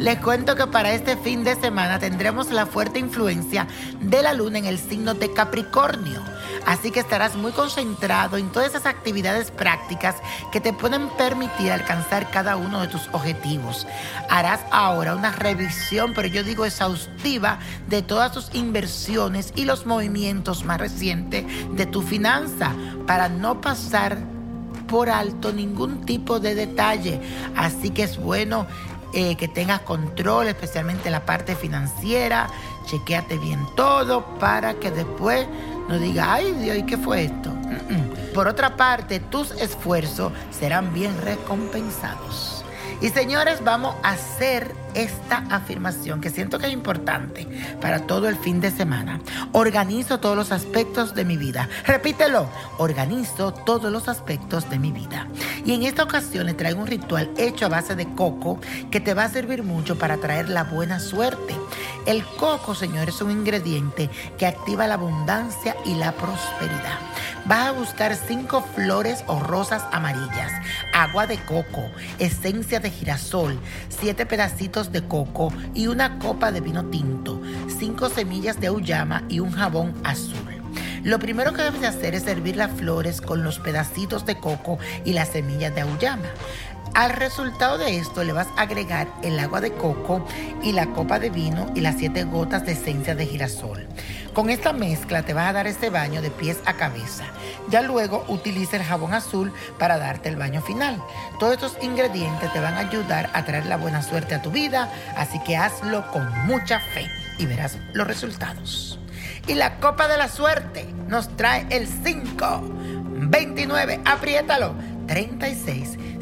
Les cuento que para este fin de semana tendremos la fuerte influencia de la luna en el signo de Capricornio. Así que estarás muy concentrado en todas esas actividades prácticas que te pueden permitir alcanzar cada uno de tus objetivos. Harás ahora una revisión, pero yo digo exhaustiva, de todas tus inversiones y los movimientos más recientes de tu finanza para no pasar por alto ningún tipo de detalle. Así que es bueno eh, que tengas control, especialmente la parte financiera. Chequéate bien todo para que después no diga, ay Dios, ¿y qué fue esto? Por otra parte, tus esfuerzos serán bien recompensados. Y señores, vamos a hacer esta afirmación que siento que es importante para todo el fin de semana. Organizo todos los aspectos de mi vida. Repítelo. Organizo todos los aspectos de mi vida. Y en esta ocasión le traigo un ritual hecho a base de coco que te va a servir mucho para traer la buena suerte. El coco, señores, es un ingrediente que activa la abundancia y la prosperidad. Vas a buscar cinco flores o rosas amarillas, agua de coco, esencia de girasol, siete pedacitos de coco y una copa de vino tinto, cinco semillas de auyama y un jabón azul. Lo primero que debes de hacer es servir las flores con los pedacitos de coco y las semillas de auyama. Al resultado de esto le vas a agregar el agua de coco y la copa de vino y las siete gotas de esencia de girasol. Con esta mezcla te vas a dar este baño de pies a cabeza. Ya luego utiliza el jabón azul para darte el baño final. Todos estos ingredientes te van a ayudar a traer la buena suerte a tu vida, así que hazlo con mucha fe y verás los resultados. Y la copa de la suerte nos trae el 5, 29, apriétalo, 36,